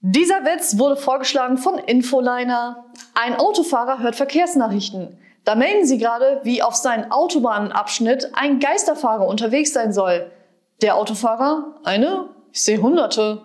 Dieser Witz wurde vorgeschlagen von Infoliner. Ein Autofahrer hört Verkehrsnachrichten. Da melden sie gerade, wie auf seinem Autobahnabschnitt ein Geisterfahrer unterwegs sein soll. Der Autofahrer, eine, ich sehe Hunderte.